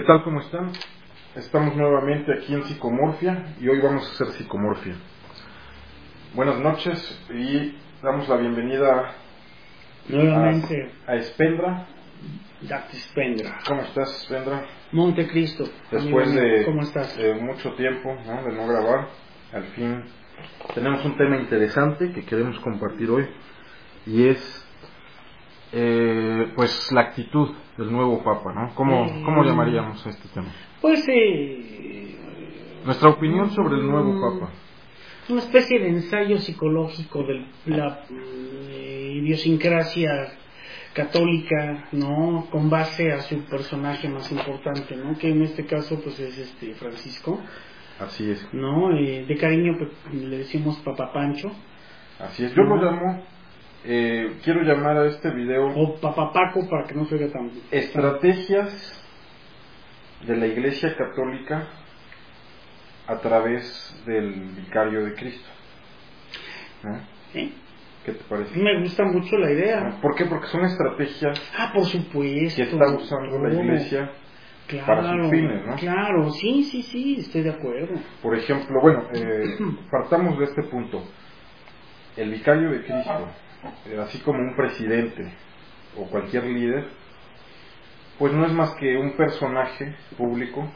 ¿Qué tal? ¿Cómo están? Estamos nuevamente aquí en Psicomorfia y hoy vamos a hacer psicomorfia. Buenas noches y damos la bienvenida Nuevamente, a, a Spendra. Dr. Spendra. ¿Cómo estás, Spendra? Montecristo. Después de, ¿Cómo estás? de mucho tiempo ¿no? de no grabar, al fin tenemos un tema interesante que queremos compartir hoy y es eh, pues la actitud del nuevo Papa, ¿no? ¿Cómo. ¿Cómo llamaríamos a este tema? Pues, eh, Nuestra opinión sobre el nuevo Mm. Papa. una especie de ensayo psicológico de la eh, idiosincrasia católica, ¿no? Con base a su personaje más importante, ¿no? Que en este caso, pues, es este Francisco, Así es. ¿no? Eh, de cariño pues, le decimos Papa Pancho, Así es. Yo lo llamo, eh, quiero llamar a este video o Papa Paco para que no se oiga tan... estrategias de la Iglesia Católica a través del Vicario de Cristo. ¿Eh? ¿Qué te parece? Me gusta mucho la idea. ¿Por qué? Porque son estrategias Ah, por supuesto. que está usando la. Iglesia. Claro, para sus fines, ¿no? Claro, sí, sí, sí, estoy de acuerdo. Por ejemplo, bueno, eh, partamos de este punto. El Vicario de Cristo, así como un presidente o cualquier líder, pues no es más que un personaje público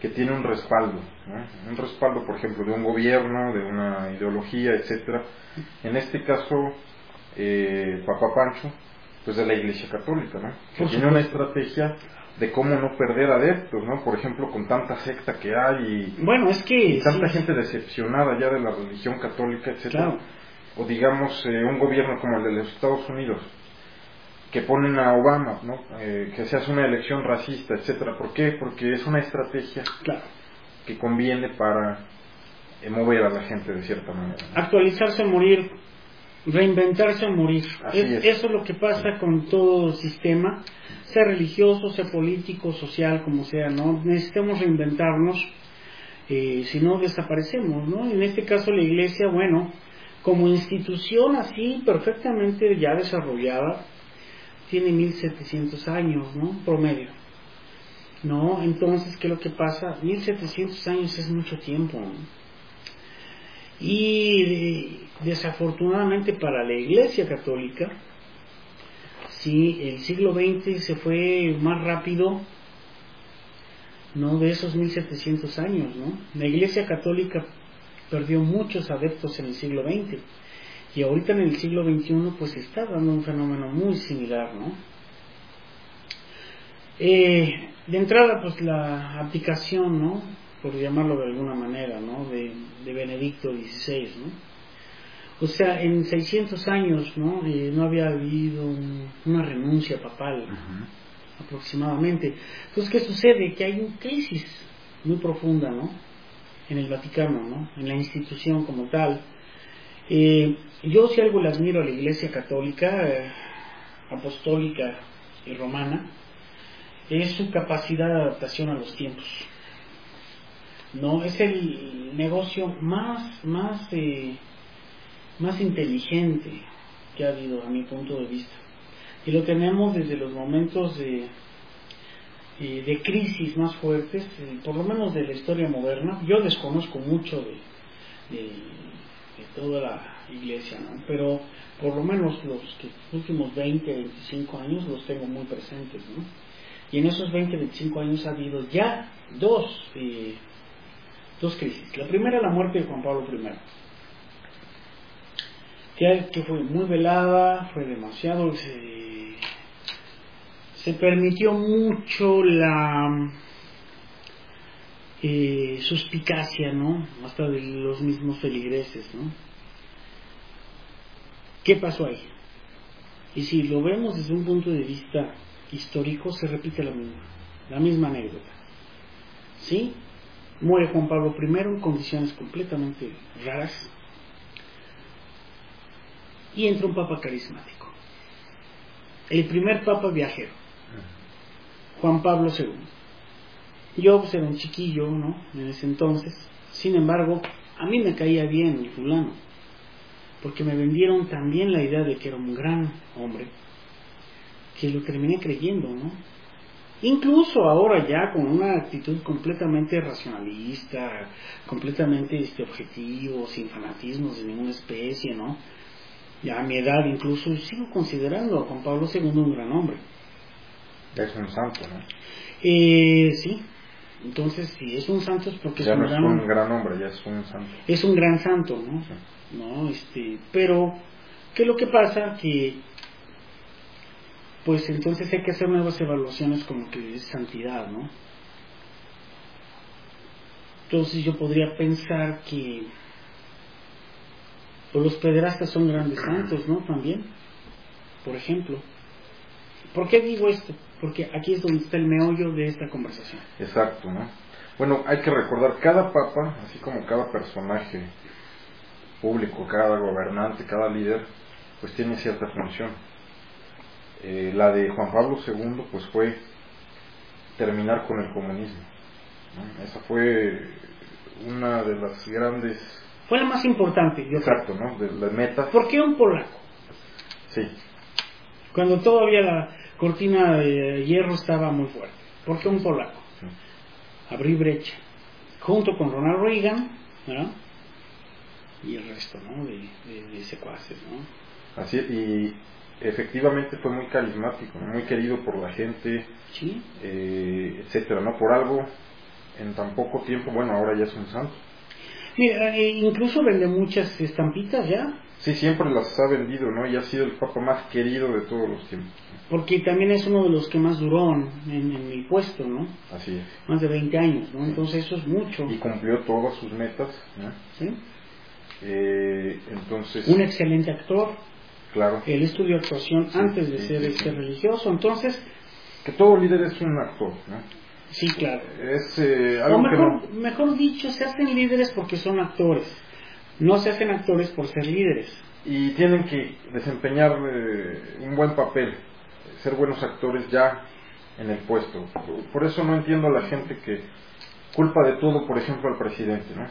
que tiene un respaldo, ¿no? un respaldo, por ejemplo, de un gobierno, de una ideología, etcétera. En este caso, eh, Papa Pancho, pues de la Iglesia Católica, ¿no? Que tiene una estrategia de cómo no perder adeptos, ¿no? Por ejemplo, con tanta secta que hay y, Bueno, es que... y tanta sí, gente decepcionada ya de la religión católica, etcétera. Claro. O digamos eh, un gobierno como el de los Estados Unidos que ponen a Obama, ¿no? Eh, que se hace una elección racista, etcétera. ¿Por qué? Porque es una estrategia Claro. que conviene para eh, mover a la gente de cierta manera. ¿no? Actualizarse o morir, reinventarse o morir. Es. Eso es lo que pasa con todo sistema, sea religioso, sea político, social, como sea, ¿no? Necesitamos reinventarnos, eh, si no desaparecemos, ¿no? En este caso la iglesia, bueno, como institución así perfectamente ya desarrollada, tiene 1700 años, ¿no? Promedio. ¿No? Entonces, ¿qué es lo que pasa? 1700 años es mucho tiempo. Y eh, desafortunadamente para la Iglesia Católica, sí, el siglo XX se fue más rápido, ¿no? De esos 1700 años, ¿no? La Iglesia Católica perdió muchos adeptos en el siglo XX y ahorita en el siglo XXI pues está dando un fenómeno muy similar, ¿no? Eh, de entrada pues la abdicación, ¿no? Por llamarlo de alguna manera, ¿no? De, de Benedicto XVI, ¿no? O sea, en 600 años, ¿no? Eh, no había habido un- una renuncia papal aproximadamente. Entonces, ¿qué sucede? Que hay una crisis muy profunda, ¿no? En el Vaticano, ¿no? En la institución como tal. Eh, yo si algo le admiro a la Iglesia Católica, eh, apostólica y romana, es su capacidad de adaptación a los tiempos. No, es el negocio más, más, eh, más inteligente que ha habido a mi punto de vista. Y lo tenemos desde los momentos de, eh, de crisis más fuertes, eh, por lo menos de la historia moderna. Yo desconozco mucho de, de, toda la iglesia, pero por lo menos los últimos 20, 25 años los tengo muy presentes. ¿no? Y en esos 20, 25 años ha habido ya dos, eh, dos crisis. La primera, la muerte de Juan Pablo I, que, fue muy velada, fue demasiado, se, se permitió mucho la eh, suspicacia, ¿no? Hasta de los mismos feligreses, ¿no? ¿Qué pasó ahí? Y si lo vemos desde un punto de vista histórico, se repite la misma, la misma anécdota. ¿Sí? Muere Juan Pablo I en condiciones completamente raras y entra un papa carismático. El primer papa viajero, Juan Pablo II. Yo era un chiquillo, ¿no? En ese entonces. Sin embargo, a mí me caía bien el fulano, porque me vendieron también la idea de que era un gran hombre, que lo terminé creyendo, ¿no? Incluso ahora ya con una actitud completamente racionalista, completamente este, objetivo, sin fanatismos de ninguna especie, ¿no? Ya a mi edad incluso sigo considerando a Juan Pablo II un gran hombre. Es un santo, ¿no? Eh, sí. Entonces, si es un santo es porque ya es un no gran es un hombre. gran hombre, ya es un santo. Es un gran santo, ¿no? Sí. ¿no? Este, pero, ¿qué es lo que pasa? Que, pues entonces hay que hacer nuevas evaluaciones como que es santidad, ¿no? Entonces yo podría pensar que pues, los pederastas son grandes santos, ¿no? También, por ejemplo. ¿Por qué digo esto? Porque aquí es donde está el meollo de esta conversación. Exacto, ¿no? Bueno, hay que recordar, cada papa, así como cada personaje público, cada gobernante, cada líder, pues tiene cierta función. Eh, la de Juan Pablo II, pues fue terminar con el comunismo. ¿no? Esa fue una de las grandes, Fue la más importante, yo creo. exacto, ¿no? De las metas. ¿Por qué un polaco? Sí, Cuando todavía la cortina de hierro estaba muy fuerte. ¿Por qué un polaco? Abrir brecha. Junto con Ronald Reagan. Y el resto, ¿no? De, de- de secuaces, ¿no? Así, y efectivamente fue muy carismático, muy querido por la gente, Sí. eh, etcétera, ¿no? Por algo, en tan poco tiempo, bueno, ahora ya es un santo. Mira, eh, incluso vende muchas estampitas ya, Sí, siempre las ha vendido, ¿no? Y ha sido el papa más querido de todos los tiempos. porque también es uno de los que más duró en, en- el puesto, ¿no? Así es. Más de 20 años, ¿no? Entonces eso es mucho. Y cumplió todas sus metas, ¿no? ¿sí? Eh, entonces, Un excelente actor. claro, Él estudió actuación Sí, antes de sí, ser este religioso, entonces, que todo líder es un actor, ¿no? sí, claro. Es eh, O algo que mejor, no... mejor dicho, se hacen líderes porque son actores. No se hacen actores por ser líderes. Y tienen que desempeñar eh, un buen papel, ser buenos actores ya en el puesto. Por eso no entiendo a la gente que culpa de todo, por ejemplo, al presidente, ¿no?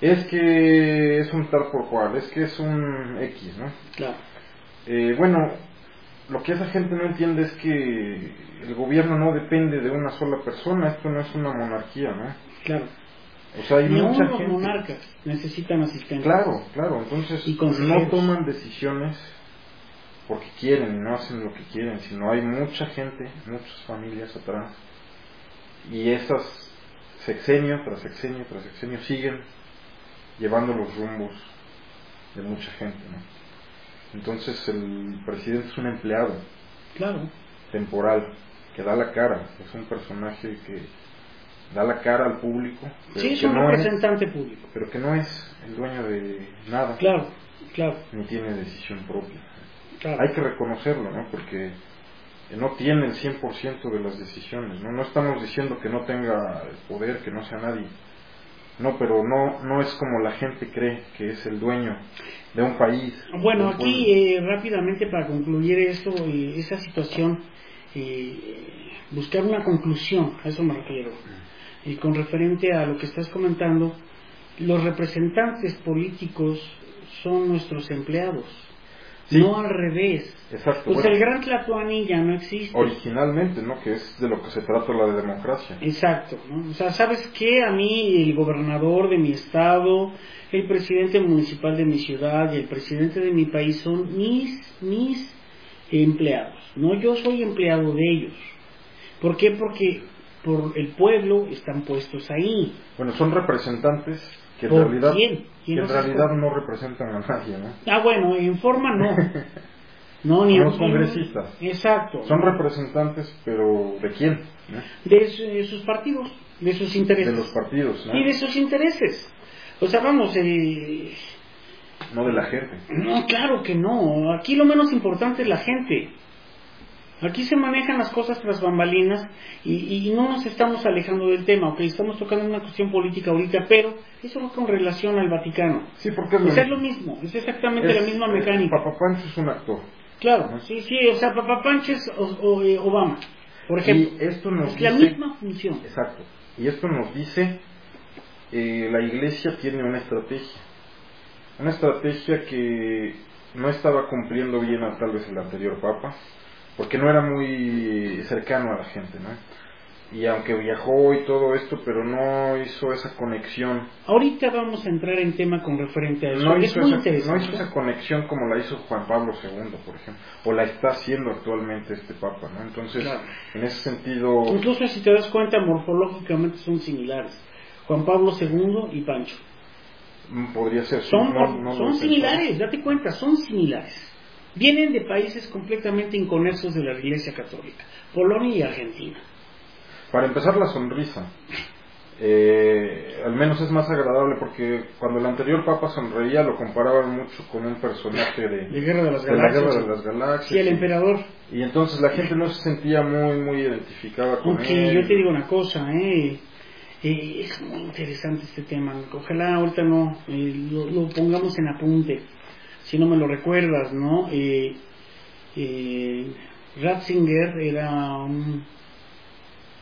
Es que es un tal por cual, es que es un X, ¿no? Claro. Eh, bueno, lo que esa gente no entiende es que el gobierno no depende de una sola persona, esto no es una monarquía, ¿no? Claro. O sea, hay aún mucha los gente. monarcas necesitan asistentes. Claro, claro, entonces no toman decisiones porque quieren y no hacen lo que quieren, sino hay mucha gente, muchas familias atrás y esas sexenio tras sexenio tras sexenio siguen llevando los rumbos de mucha gente, ¿no? Entonces el presidente es un empleado Claro. temporal que da la cara, es un personaje que da la cara al público, Sí, es un no es, representante público. pero que no es el dueño de nada Claro, claro, ni tiene decisión propia. claro. Hay que reconocerlo, ¿no? Porque no tiene el 100% de las decisiones, ¿no? No estamos diciendo que no tenga el poder, que no sea nadie. No, pero no, no es como la gente cree que es el dueño de un país. Bueno, un aquí eh, rápidamente para concluir eso, eh, esa situación, eh, buscar una conclusión, a eso me refiero. Y con referente a lo que estás comentando, los representantes políticos son nuestros empleados, Sí. no al revés. Exacto. Pues bueno, el gran Tlatuani ya no existe. originalmente, ¿no? Que es de lo que se trata la de democracia. Exacto, ¿no? O sea, ¿sabes qué? A mí el gobernador de mi estado, el presidente municipal de mi ciudad y el presidente de mi país son mis, mis empleados, ¿no? Yo soy empleado de ellos. ¿Por qué? Porque por el pueblo están puestos ahí. Bueno, son representantes que en ¿Por realidad, quién? que ¿Quién en realidad no representan a nadie, ¿no? Ah, bueno, en forma no. No, ni los congresistas. Exacto. Son representantes, pero ¿de quién? ¿no? de, su- de sus partidos, de sus intereses. De los partidos, ¿no? Y de sus intereses. O sea, vamos, eh, No de la gente. No, claro que no. Aquí lo menos importante es la gente. Aquí se manejan las cosas tras bambalinas y, y no nos estamos alejando del tema, ok, estamos tocando una cuestión política ahorita, pero eso va con relación al Vaticano. Sí, porque es O lo sea, es mismo. lo mismo, es exactamente Es- la misma mecánica. Papa Pancho es un actor. Claro, sí, sí, o sea, Papá Panches o, o, eh, Obama, por ejemplo. Y esto nos es la misma función. Exacto. Y esto nos dice, eh, la iglesia tiene una estrategia. Una estrategia que no estaba cumpliendo bien a tal vez el anterior papa, porque no era muy cercano a la gente, ¿no? y aunque viajó y todo esto, pero no hizo esa conexión. Ahorita vamos a entrar en tema con referente a eso. No, hizo, esa, no hizo esa conexión como la hizo Juan Pablo II, por ejemplo, o la está haciendo actualmente este Papa, ¿no? Entonces, en ese sentido... Incluso si te das cuenta, morfológicamente son similares. Juan Pablo II y Pancho. Mm, podría ser. Son, son similares, date cuenta, son similares. Vienen de países completamente inconexos de la Iglesia Católica, Polonia y Argentina. Para empezar, la sonrisa. Eh, al menos es más agradable porque cuando el anterior Papa sonreía lo comparaban mucho con un personaje de, de, Guerra de las Galaxias. Sí, el emperador. Y entonces la gente no se sentía muy, muy identificada con Aunque yo te digo una cosa, eh, eh, es muy interesante este tema. Ojalá ahorita no eh, lo, lo, pongamos en apunte, si no me lo recuerdas, ¿no? Ratzinger era un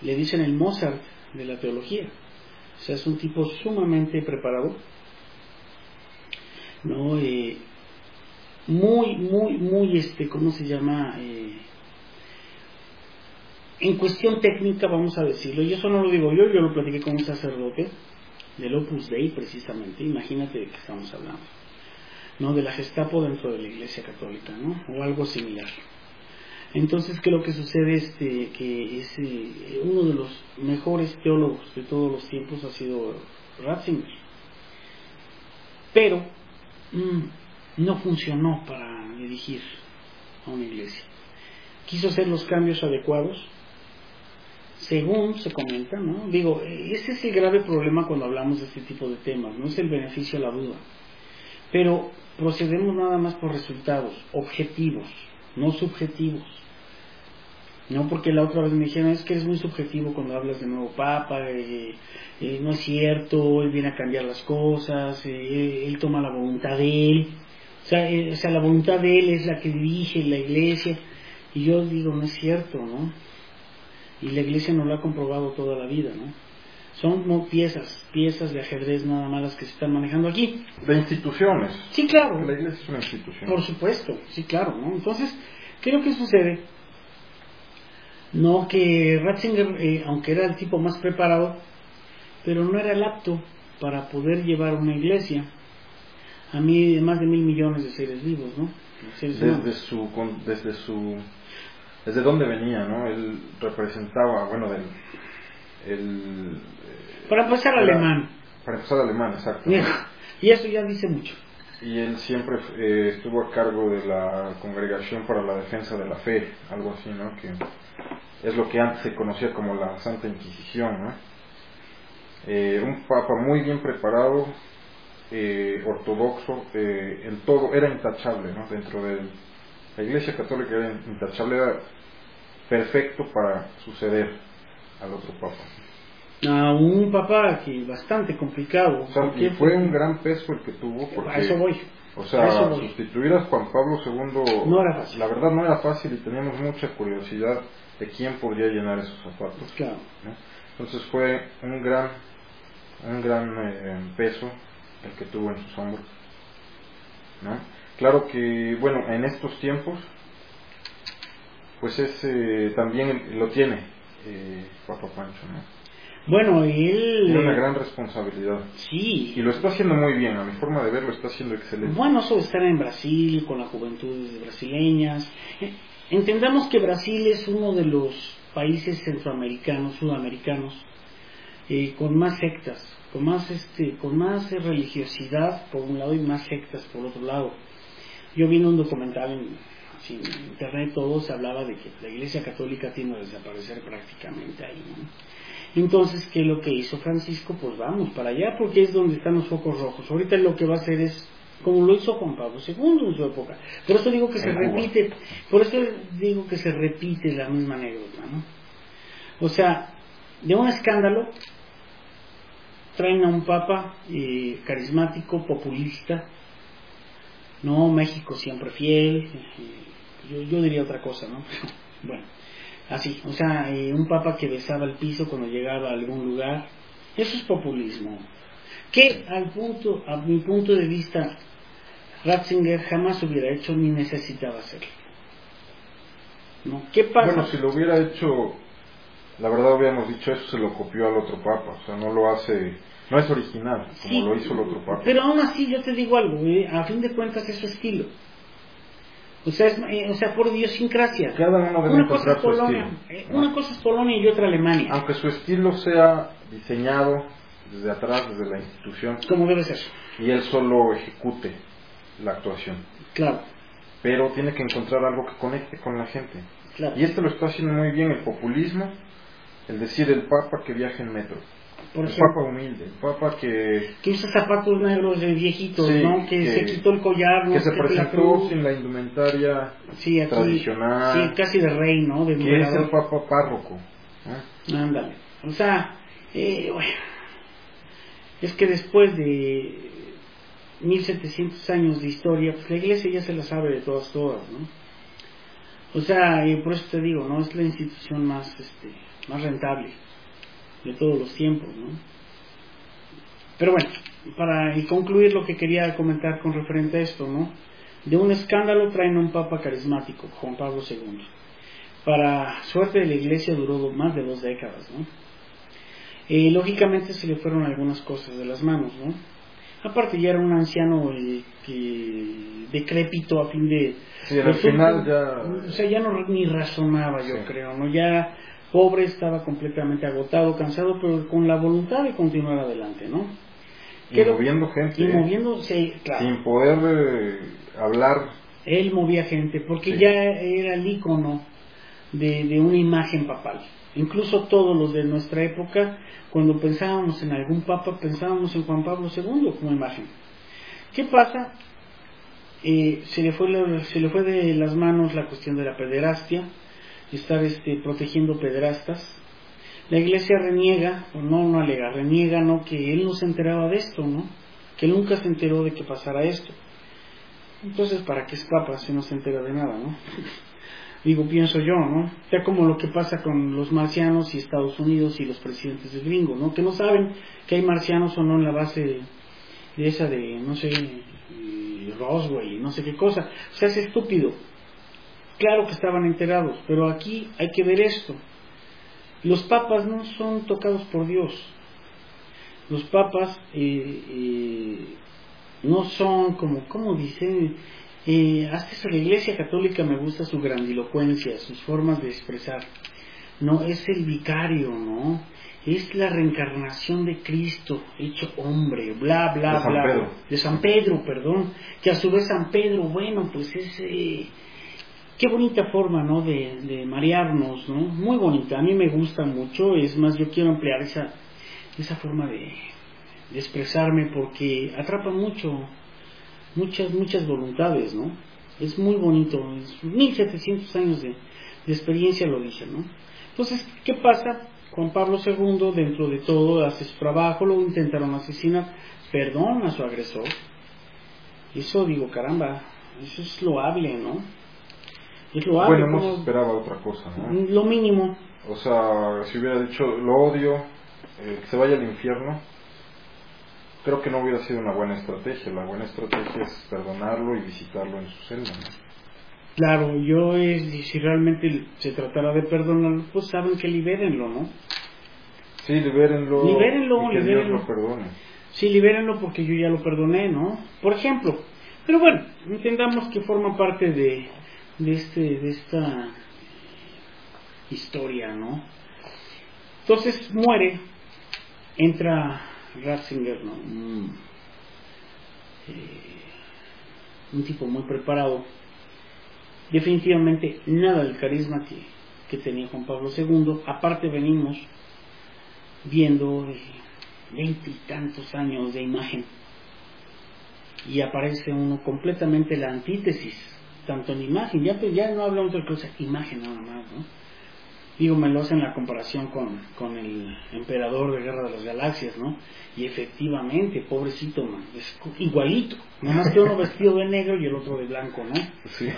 le dicen el Mozart de la teología. O sea, es un tipo sumamente preparado, ¿no? Eh, muy, muy, muy, este, ¿cómo se llama? Eh, en cuestión técnica, vamos a decirlo, y eso no lo digo yo, yo lo platiqué con un sacerdote del Opus Dei, precisamente, imagínate de qué estamos hablando, ¿no? De la Gestapo dentro de la Iglesia Católica, ¿no? O algo similar. Entonces, ¿qué es lo que sucede? Este, que es, uno de los mejores teólogos de todos los tiempos ha sido Ratzinger. Pero mm, no funcionó para dirigir a una iglesia. Quiso hacer los cambios adecuados, según se comenta, ¿no? Digo, ese es el grave problema cuando hablamos de este tipo de temas, no es el beneficio a la duda. Pero procedemos nada más por resultados objetivos, no subjetivos. No, porque la otra vez me dijeron, es que eres muy subjetivo cuando hablas de nuevo Papa, eh, eh, no es cierto, él viene a cambiar las cosas, eh, él toma la voluntad de él, o sea, o sea, la voluntad de él es la que dirige la iglesia, y yo digo, no es cierto, ¿no? Y la iglesia no lo ha comprobado toda la vida, ¿no? Son piezas, piezas de ajedrez nada más las que se están manejando aquí. De instituciones. Sí, claro. La iglesia es una institución. Por supuesto, sí, claro, ¿no? Entonces, ¿qué es lo que sucede? No que Ratzinger, eh, aunque era el tipo más preparado, pero no era el apto para poder llevar una iglesia a mí más de mil millones de seres vivos, ¿no? desde su, desde su, desde dónde venía, ¿no? Él representaba, bueno, del, el, para empezar alemán. Para empezar alemán, exacto. Y eso ya dice mucho. Y él siempre eh, estuvo a cargo de la Congregación para la Defensa de la Fe, algo así, ¿no? Que es lo que antes se conocía como la Santa Inquisición, ¿no? Eh, un papa muy bien preparado, eh, ortodoxo, eh, en todo, era intachable, ¿no? Dentro de la Iglesia Católica era intachable, era perfecto para suceder al otro papa. A un papa que bastante complicado. y fue un gran peso el que tuvo. Porque, a eso voy. O sea, sustituir a Juan Pablo II, no era fácil. la verdad no era fácil y teníamos mucha curiosidad de quién podría llenar esos zapatos. Claro. Entonces fue un gran, un gran eh, peso el que tuvo en sus hombros. ¿no? Claro que, bueno, en estos tiempos, pues es, eh, también lo tiene eh, Papa Pancho, ¿no? Bueno, él... Tiene una gran responsabilidad. Sí. Y lo está haciendo muy bien, a mi forma de verlo está haciendo excelente. Bueno, eso de estar en Brasil, con la juventud brasileñas, Entendamos que Brasil es uno de los países centroamericanos, sudamericanos, eh, con más sectas, con más, este, con más religiosidad por un lado y más sectas por otro lado. Yo vi un documental en, internet, todo se hablaba de que la Iglesia Católica tiene a desaparecer prácticamente ahí. Entonces, ¿qué es lo que hizo Francisco? Pues vamos para allá porque es donde están los focos rojos. Ahorita lo que va a hacer es como lo hizo Juan Pablo II en su época. Por eso digo que se repite, por eso digo que se repite la misma anécdota, ¿no? O sea, de un escándalo traen a un papa eh, carismático, populista, no México siempre fiel, eh, yo, diría otra cosa, ¿no? bueno, así, o sea, eh, un papa que besaba el piso cuando llegaba a algún lugar, eso es populismo, que al punto, a mi punto de vista, Ratzinger jamás hubiera hecho ni necesitaba hacerlo. ¿no? ¿Qué pasa? Bueno, si lo hubiera hecho, la verdad hubiéramos dicho eso, se lo copió al otro papa, o sea, no lo hace, no es original, como Sí, lo hizo el otro papa. Pero aún así yo te digo algo, eh, a fin de cuentas es su estilo. O sea, es, eh, o sea por idiosincrasia. Cada uno debe Una cosa encontrar es su Polonia, estilo. eh, ¿no? una cosa es Polonia y otra Alemania, Aunque su estilo sea diseñado desde atrás, desde la institución, como debe ser. y él solo ejecute la actuación. Claro, Pero tiene que encontrar algo que conecte con la gente. claro. Y este lo está haciendo muy bien, el populismo, el decir el papa que viaja en metro. Por ejemplo, papa humilde, papa que, que usa zapatos negros de viejitos, Sí, ¿no? Que, que- se quitó el collar, ¿no? que se presentó sin la indumentaria sí, aquí, tradicional, Sí, casi de rey, ¿no? De que es el papa párroco. ¿no? Ándale. O sea, eh, bueno, es que después de 1700 años de historia, pues la iglesia ya se la sabe de todas, todas, ¿no? O sea, y por eso te digo, ¿no? Es la institución más, este, más rentable de todos los tiempos, ¿no? Pero bueno, para y concluir lo que quería comentar con referente a esto, ¿no? De un escándalo traen a un papa carismático, Juan Pablo II. Para suerte de la iglesia duró más de dos décadas, ¿no? Eh, lógicamente se le fueron algunas cosas de las manos, ¿no? Aparte ya era un anciano eh, que decrépito a fin de... Sí, al final ya... O sea, ya no ni razonaba, yo Sí. creo, ¿no? Ya pobre estaba completamente agotado, cansado, pero con la voluntad de continuar adelante, ¿no? y Quedó- moviendo gente, Y ¿eh? moviéndose, claro. sin poder eh, hablar. Él movía gente porque Sí. ya era el icono de, de una imagen papal. Incluso todos los de nuestra época, cuando pensábamos en algún papa, pensábamos en Juan Pablo II como imagen. ¿Qué pasa? Eh, se, le fue la- se le fue de las manos la cuestión de la pederastia, estar este, protegiendo pederastas. La iglesia reniega, o no, no alega, reniega, ¿no? Que él no se enteraba de esto, ¿no? Que él nunca se enteró de que pasara esto. Entonces, ¿para qué es papa si no se entera de nada, no? Digo, pienso yo, ¿no? Ya como lo que pasa con los marcianos y Estados Unidos y los presidentes de gringo, ¿no? Que no saben que hay marcianos o no en la base de, esa de, no sé, Roswell y no sé qué cosa. O sea, es estúpido. Claro que estaban enterados, pero aquí hay que ver esto. Los papas no son tocados por Dios. Los papas eh, eh, no son como, ¿cómo dicen? Eh, hasta eso la Iglesia Católica me gusta su grandilocuencia, sus formas de expresar. No, es el vicario, ¿no? Es la reencarnación de Cristo, hecho hombre, bla, bla, De San bla. Pedro. De San Pedro, perdón. Que a su vez San Pedro, bueno, pues es... qué bonita forma, ¿no? De, marearnos, ¿no? Muy bonita. A mí me gusta mucho. Es más, yo quiero emplear esa, esa forma de, expresarme porque atrapa mucho, muchas, muchas voluntades, ¿no? Es muy bonito. Es 1700 años de, de experiencia lo dicen, ¿no? Entonces, ¿qué pasa? Juan Pablo II, dentro de todo, hace su trabajo, lo intentaron asesinar, perdona a su agresor. Eso digo, caramba, eso es loable, ¿no? Es. Bueno, no se como- esperaba otra cosa, ¿no? Lo mínimo, O sea, si hubiera dicho lo odio, eh, que se vaya al infierno, creo que no hubiera sido una buena estrategia. La buena estrategia es perdonarlo y visitarlo en su celda. ¿no? Claro, yo es, si realmente se tratara de perdonarlo, pues saben que libérenlo, ¿no? Sí, libérenlo, Libérenlo, y que libérenlo. Dios lo perdone. Sí, libérenlo porque yo ya lo perdoné, ¿no? Por ejemplo. Pero bueno, entendamos que forma parte de, de, este, de esta historia, ¿no? Entonces muere, entra Ratzinger, ¿no? Un, eh, un tipo muy preparado. Definitivamente nada del carisma que, que tenía Juan Pablo II. Aparte venimos viendo veintitantos años de imagen y aparece uno completamente la antítesis, tanto en imagen, ya, ya no hablamos de otra cosa, imagen nada más, ¿no? Digo, me lo hacen la comparación con, con el emperador de Guerra de las Galaxias, ¿no? Y efectivamente, pobrecito, man, es igualito, nada más que uno vestido de negro y el otro de blanco, ¿no? Sí.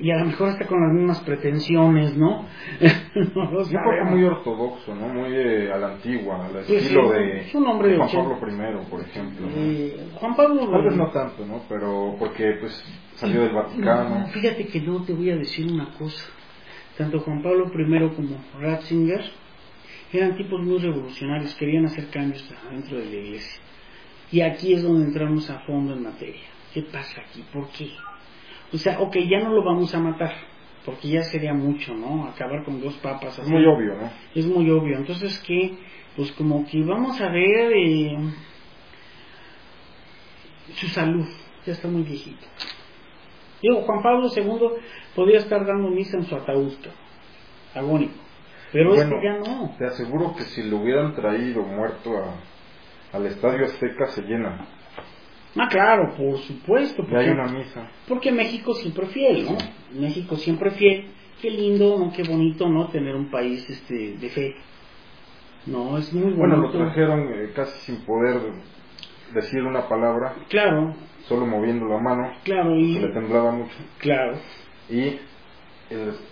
Y a lo mejor está con las mismas pretensiones, ¿no? no lo sabemos. muy ortodoxo, ¿no? Muy eh, a la antigua, al Pues estilo sí, de, Juan. Pablo I, por ejemplo. Eh, Juan Pablo... Tal vez no tanto, ¿no? Pero porque pues salió del No, Vaticano. fíjate que no te voy a decir una cosa. Tanto Juan Pablo I como Ratzinger eran tipos muy revolucionarios, querían hacer cambios dentro de la iglesia. Y aquí es donde entramos a fondo en materia. ¿Qué pasa aquí? ¿Por qué? O sea, ok, ya no lo vamos a matar, porque ya sería mucho, ¿no? Acabar con dos papas así. Es muy obvio, ¿no? Es muy obvio. Entonces, ¿qué? Pues como que vamos a ver eh, su salud. Ya está muy viejito. Digo, Juan Pablo II podría estar dando misa en su ataúd, agónico. Pero bueno, ya no. Te aseguro que si lo hubieran traído muerto al Estadio Azteca se llena. Ah, claro, por supuesto. Porque, hay una misa. Porque México siempre fiel, ¿no? México siempre fiel. Qué lindo, ¿no? Qué bonito, ¿no? Tener un país este, de fe. No, es muy bonito. Bueno, lo trajeron eh, casi sin poder decir una palabra. Claro. Solo moviendo la mano. Claro, y. le temblaba mucho. Claro. Y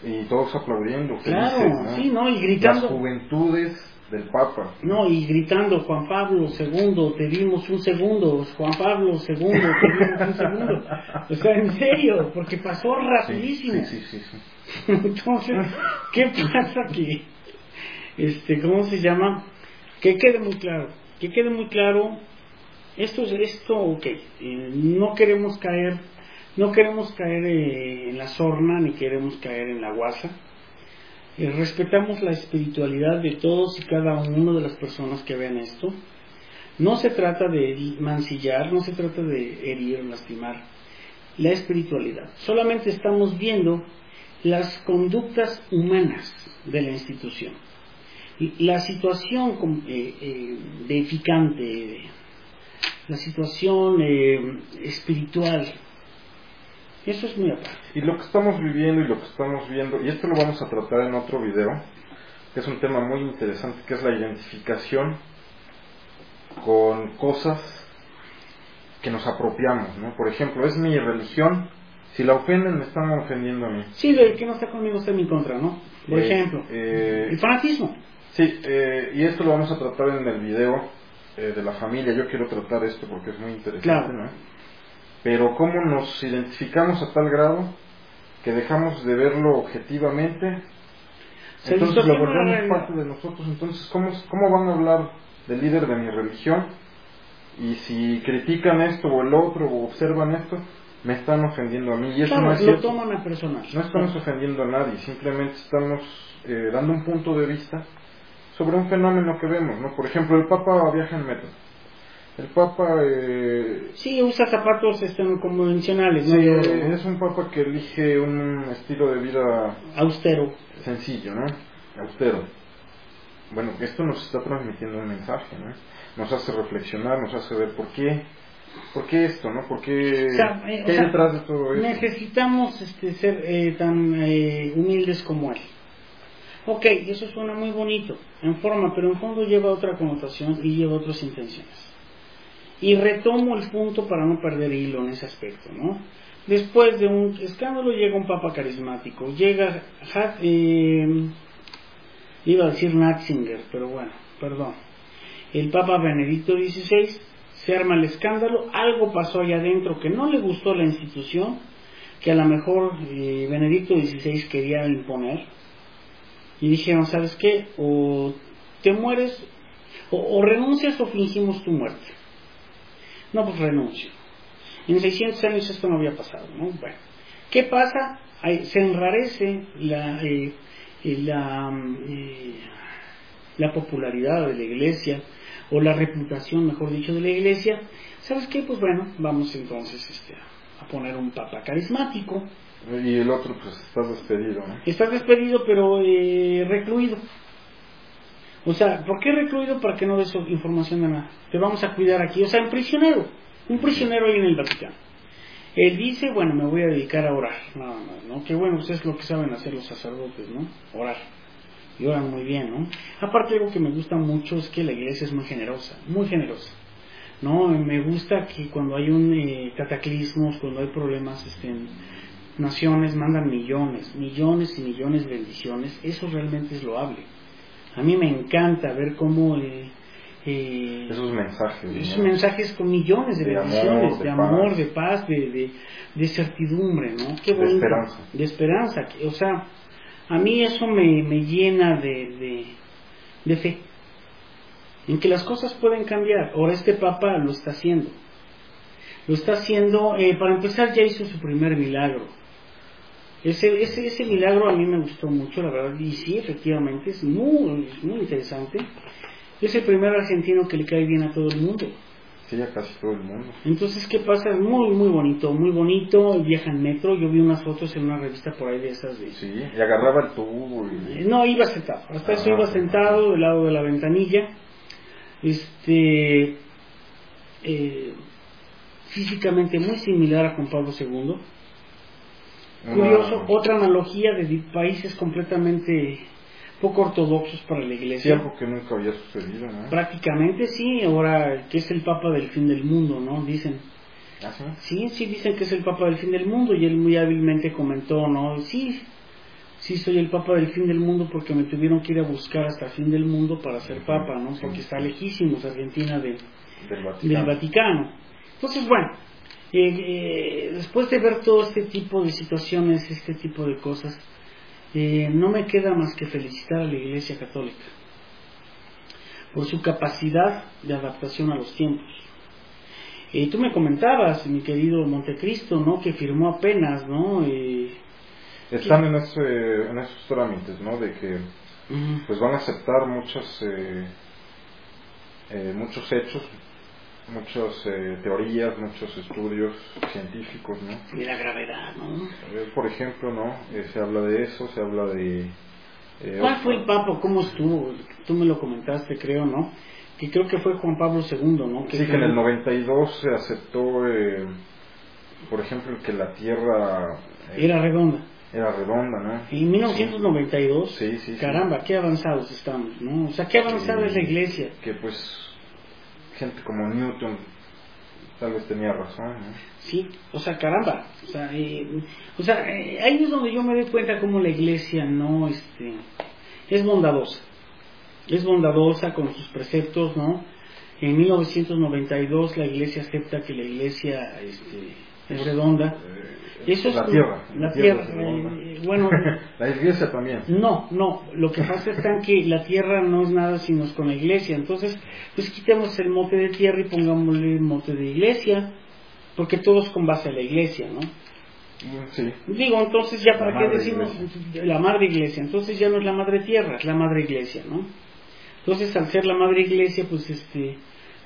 y todos aplaudiendo, claro, sí, ¿no? Y gritando. Las juventudes del Papa. No, y gritando, Juan Pablo II, te dimos un segundo, Juan Pablo II, te dimos un segundo. O sea, en serio, porque pasó rapidísimo. Sí, sí, sí, Entonces, ¿qué pasa aquí? Este, ¿cómo se llama? Que quede muy claro, que quede muy claro, esto es esto, ok, eh, no queremos caer no queremos caer eh, en la sorna ni queremos caer en la guasa. Eh, respetamos la espiritualidad de todos y cada uno de las personas que vean esto. No se trata de mancillar, no se trata de herir lastimar la espiritualidad. Solamente estamos viendo las conductas humanas de la institución. La situación edificante, la situación espiritual eso es muy aparte. Y lo que estamos viviendo y lo que estamos viendo, y esto lo vamos a tratar en otro video, que es un tema muy interesante, que es la identificación con cosas que nos apropiamos, ¿no? Por ejemplo, es mi religión, si la ofenden me están ofendiendo a mí. Sí, el que no está conmigo está en mi contra, ¿no? Por eh, ejemplo, eh, el fanatismo. Sí, eh, y esto lo vamos a tratar en el video de la familia. Yo quiero tratar esto porque es muy interesante, ¿no? pero cómo nos identificamos a tal grado que dejamos de verlo objetivamente, entonces lo volvemos parte de nosotros, entonces ¿cómo, ¿cómo van a hablar del líder de mi religión? Y si critican esto o el otro o observan esto, me están ofendiendo a mí y eso no es lo toman a personal. No estamos ofendiendo a nadie, simplemente estamos eh, dando un punto de vista sobre un fenómeno que vemos, ¿no? Por ejemplo, el Papa viaja en metro el Papa... Eh, sí, usa zapatos este, convencionales. Sí, es un Papa que elige un estilo de vida... Austero. Sencillo, ¿no? Austero. Bueno, esto nos está transmitiendo un mensaje, ¿no? Nos hace reflexionar, nos hace ver por qué ¿Por qué esto, no? ¿Por qué, eh, ¿qué hay detrás de todo esto? Necesitamos este, ser eh, tan eh, humildes como él. Ok, eso suena muy bonito en forma, pero en fondo lleva otra connotación y lleva otras intenciones. Y retomo el punto para no perder hilo en ese aspecto, ¿no? Después de un escándalo llega un papa carismático, llega, eh, iba a decir Natzinger, pero bueno, perdón, el papa Benedicto XVI, se arma el escándalo, algo pasó allá adentro que no le gustó a la institución, que a lo mejor eh, Benedicto XVI quería imponer, y dijeron, ¿sabes qué? O te mueres, o renuncias o fingimos tu muerte. No, pues renuncio. En 600 años esto no había pasado, ¿no? Bueno, ¿qué pasa? se enrarece la, eh, eh, la, eh, la popularidad de la iglesia, o la reputación, mejor dicho, de la iglesia. ¿Sabes qué? Pues bueno, vamos entonces este, a poner un papa carismático. Y el otro, pues estás despedido, ¿no? Estás despedido, pero recluido. O sea, ¿por qué recluido para que no des información de nada? Te vamos a cuidar aquí. O sea, un prisionero. Un prisionero ahí en el Vaticano. Él dice, bueno, me voy a dedicar a orar. Nada más, ¿no? Que bueno, pues es lo que saben hacer los sacerdotes, ¿no? Orar. Y oran muy bien, ¿no? Aparte, algo que me gusta mucho es que la iglesia es muy generosa, muy generosa. ¿No? Me gusta que cuando hay un eh, cataclismos, cuando hay problemas, este, naciones mandan millones, millones y millones de bendiciones. Eso realmente es loable a mí me encanta ver cómo... Eh, eh, esos mensajes. Esos mensajes con millones de, bendiciones, de, amor, de paz, de, de, certidumbre, ¿no? Qué bonito. De esperanza. De esperanza. O sea, a mí eso me, me llena de, de, de fe, en que las cosas pueden cambiar. Ahora este Papa lo está haciendo. Lo está haciendo, eh, para empezar ya hizo su primer milagro. Ese, ese, ese milagro a mí me gustó mucho, la verdad, y sí, efectivamente, es muy, muy interesante. Es el primer argentino que le cae bien a todo el mundo. Sí, a casi todo el mundo. Entonces, ¿qué pasa? Es muy, muy bonito, muy bonito. Viaja en metro. Yo vi unas fotos en una revista por ahí de esas. De... Sí, y agarraba el tubo. Y... Eh, No, iba sentado. Hasta eso iba sentado del lado de la ventanilla. Este. eh, físicamente muy similar a Juan Pablo II. Curioso, otra analogía de países completamente poco ortodoxos para la iglesia. algo que nunca había sucedido, ¿no? Prácticamente sí, ahora que es el Papa del fin del mundo, ¿no? Dicen. ¿Ah, sí? Sí, sí dicen que es el Papa del fin del mundo y él muy hábilmente comentó, ¿no? Sí, sí soy el Papa del fin del mundo porque me tuvieron que ir a buscar hasta el fin del mundo para ser Papa, ¿no? Porque está lejísimos Argentina de, Del del Vaticano. Vaticano. Entonces, bueno, eh, después de ver todo este tipo de situaciones, este tipo de cosas, eh, no me queda más que felicitar a la Iglesia Católica por su capacidad de adaptación a los tiempos. Eh, tú me comentabas, mi querido Montecristo, ¿no? Que firmó apenas, ¿no? Eh, Están en, ese, en esos trámites, ¿no? De que pues van a aceptar muchas, eh, eh, muchos hechos, muchas eh, teorías, muchos estudios científicos, ¿no? de la gravedad, ¿no? Por ejemplo, ¿no? Eh, se habla de eso, se habla de... eh, ¿Cuál fue el Papa? ¿Cómo estuvo? Tú me lo comentaste, creo, ¿no? Que creo que fue Juan Pablo II, ¿no? Sí, que en el 92 se aceptó, eh, por ejemplo, que la Tierra eh, Era redonda. era redonda, ¿no? En 1992, Sí, sí, sí. caramba, qué avanzados estamos, ¿no? O sea, qué avanzada es la iglesia. Que pues gente como Newton tal vez tenía razón. Sí, o sea, caramba. O sea, eh, o sea eh, ahí es donde yo me doy cuenta cómo la iglesia no, este, es bondadosa. Es bondadosa con sus preceptos, ¿no? En 1992 la iglesia acepta que la iglesia este, es redonda. Eh, Eso es la Tierra. La tierra. eh, bueno, la iglesia también. No, no, lo que pasa es tan que la tierra no es nada sino es con la iglesia. Entonces, pues quitemos el mote de tierra y pongámosle el mote de iglesia, porque todo es con base a la iglesia, ¿no? Sí. Digo, entonces ya para qué decimos la madre iglesia, entonces ya no es la madre tierra, es la madre iglesia, ¿no? Entonces al ser la madre iglesia, pues este,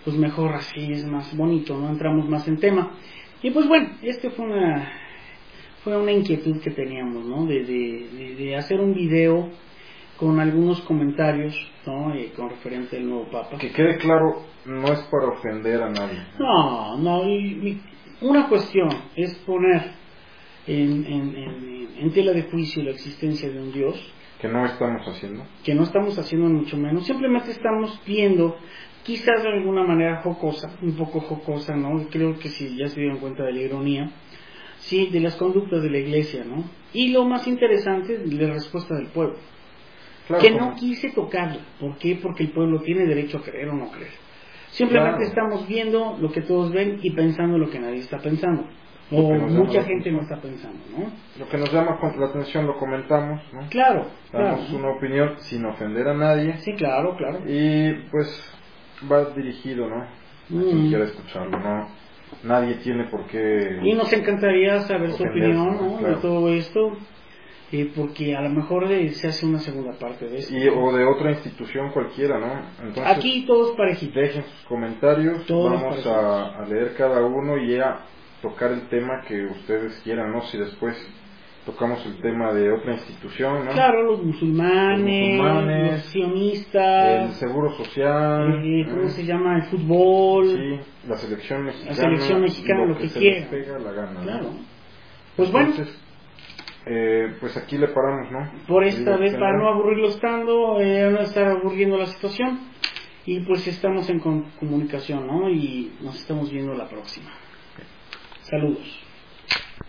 pues mejor así es más bonito, no entramos más en tema. Y pues bueno, este fue una fue una inquietud que teníamos, ¿no? De, de, hacer un video con algunos comentarios, ¿no? Eh, con referente al nuevo Papa. Que quede claro, no es para ofender a nadie. No, no, y, y una cuestión es poner en, en, en, en tela de juicio la existencia de un Dios, Que no estamos haciendo. que no estamos haciendo mucho menos, simplemente estamos viendo, quizás de alguna manera jocosa, un poco jocosa, ¿no? Creo que si ya se dieron cuenta de la ironía, sí, de las conductas de la iglesia, ¿no? Y lo más interesante, la respuesta del pueblo, Claro, que no quise tocarla. ¿Por qué? Porque el pueblo tiene derecho a creer o no creer. Simplemente Claro. estamos viendo lo que todos ven y pensando lo que nadie está pensando. Lo O mucha gente no está pensando, ¿no? Lo que nos llama con la atención lo comentamos, ¿no? Claro, claro. Damos una opinión sin ofender a nadie. Sí, claro, claro. Y pues va dirigido, ¿no? A quien Mm. quiera escucharlo, ¿no? Nadie tiene por qué... Y nos encantaría saber su opinión ¿no? Claro. de todo esto, eh, porque a lo mejor se hace una segunda parte de esto. Y, o de otra institución cualquiera, ¿no? Entonces, Aquí todos parejitos. dejen sus comentarios, Todos vamos a, a leer cada uno y a tocar el tema que ustedes quieran, ¿no? Si después tocamos el tema de otra institución, ¿no? Claro, los musulmanes, Los musulmanes, los sionistas, El seguro social, eh, ¿no? ¿cómo se llama? El fútbol. Sí, la selección mexicana. selección mexicana, lo que se quiera. pega la gana, ¿no? Claro. Pues bueno, Entonces, eh, pues aquí le paramos, ¿no? por esta vez, para no aburrirlos tanto, eh, no estar aburriendo la situación, y pues estamos en comunicación, ¿no? Y nos estamos viendo la próxima. Saludos.